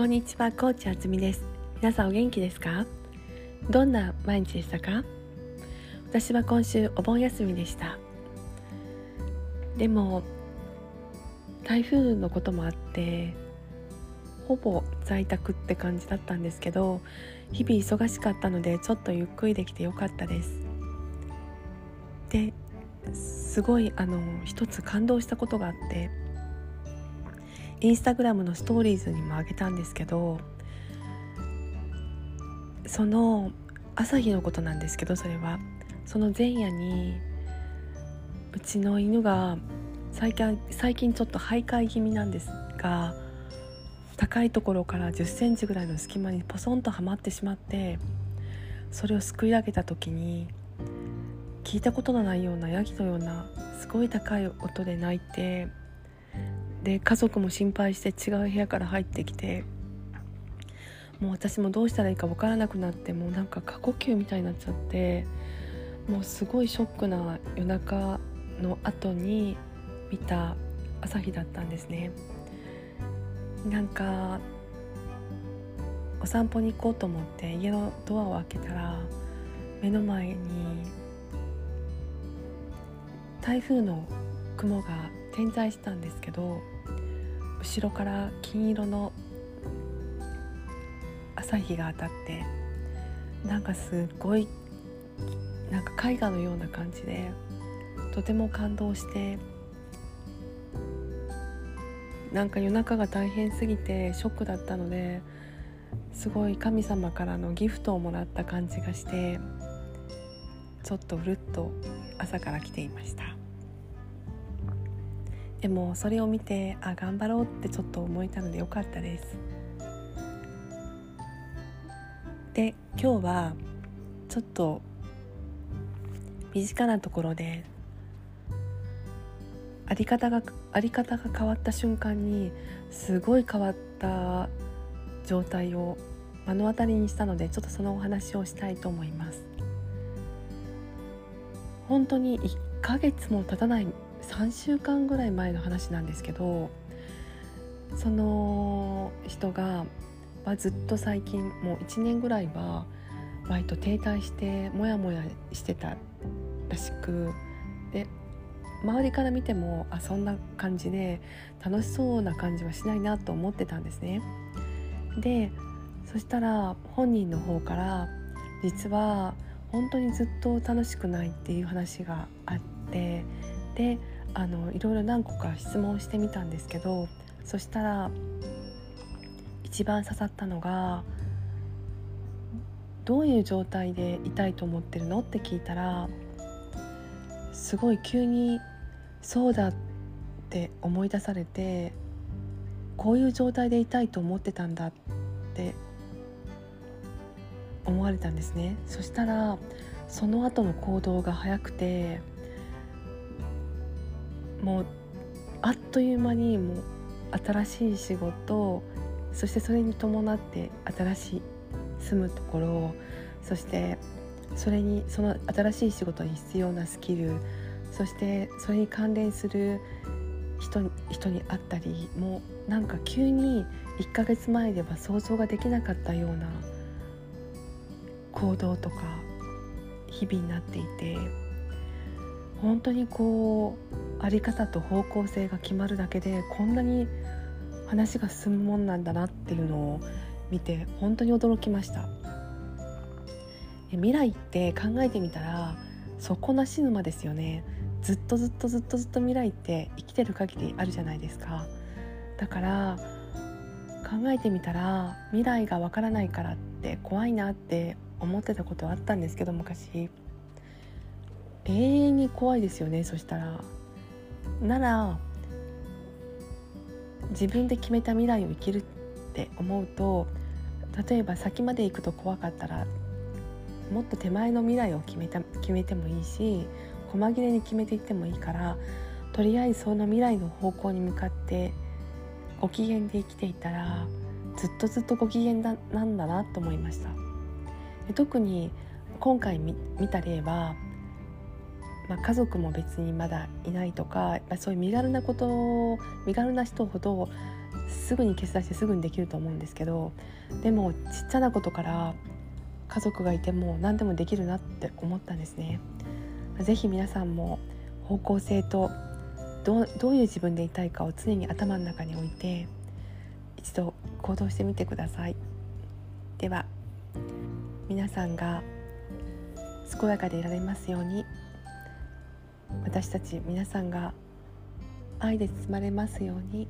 こんにちは、コーチあつみです。皆さんお元気ですか？どんな毎日でしたか？私は今週お盆休みでした。でも、台風のこともあって、ほぼ在宅って感じだったんですけど、日々忙しかったのでちょっとゆっくりできてよかったです。ですごいあの一つ感動したことがあってインスタグラムのストーリーズにもあげたんですけどその朝日のことなんですけどそれは。その前夜にうちの犬が最近最近ちょっと徘徊気味なんですが高いところから1 0センチぐらいの隙間にポソンとはまってしまってそれをすくい上げた時に聞いたことのないようなヤギのようなすごい高い音で泣いてで家族も心配して違う部屋から入ってきてもう私もどうしたらいいか分からなくなってもうなんか過呼吸みたいになっちゃってもうすごいショックな夜中の後に見た朝日だったんですね。なんかお散歩に行こうと思って家のドアを開けたら目の前に台風の雲が点在したんですけど後ろから金色の朝日が当たってなんかすごいなんか絵画のような感じでとても感動してなんか夜中が大変すぎてショックだったのですごい神様からのギフトをもらった感じがしてちょっとうるっと朝から来ていました。でもそれを見てあ頑張ろうってちょっと思えたのでよかったです。で今日はちょっと身近なところであり方があり方が変わった瞬間にすごい変わった状態を目の当たりにしたのでちょっとそのお話をしたいと思います。本当に1ヶ月も経たない3週間ぐらい前の話なんですけどその人が、まあ、ずっと最近もう1年ぐらいは割と停滞してモヤモヤしてたらしくで周りから見てもあそんな感じで楽しそうな感じはしないなと思ってたんですね。でそしたら本人の方から実は本当にずっと楽しくないっていう話があってであのいろいろ何個か質問してみたんですけどそしたら一番刺さったのがどういう状態で痛いと思ってるの？って聞いたらすごい急にそうだって思い出されてこういう状態で痛いと思ってたんだって思われたんですね。そしたらその後の行動が早くてもうあっという間にもう新しい仕事そしてそれに伴って新しい住むところそしてそれにその新しい仕事に必要なスキルそしてそれに関連する人に人に会ったりもうなんか急に1ヶ月前では想像ができなかったような行動とか日々になっていて本当にこう在り方と方向性が決まるだけでこんなに話が進むもんなんだなっていうのを見て本当に驚きました。未来って考えてみたら底なし沼ですよね。ずっとずっとずっとずっと未来って生きてる限りあるじゃないですか。だから考えてみたら未来がわからないからって怖いなって思ってたことはあったんですけど昔。永遠に怖いですよねそしたら。なら自分で決めた未来を生きるって思うと例えば先まで行くと怖かったらもっと手前の未来を決めた決めてもいいし細切れに決めていってもいいからとりあえずその未来の方向に向かってご機嫌で生きていたらずっとずっとご機嫌だなんだなと思いました。特に今回見た例はまあ、家族も別にまだいないとかそういう身軽なこと身軽な人ほどすぐに消し出してすぐにできると思うんですけどでもちっちゃなことから家族がいても何でもできるなって思ったんですね。ぜひ皆さんも方向性とどどういう自分でいたいかを常に頭の中に置いて一度行動してみてくださいでは皆さんが健やかでいられますように私たち皆さんが愛で包まれますように。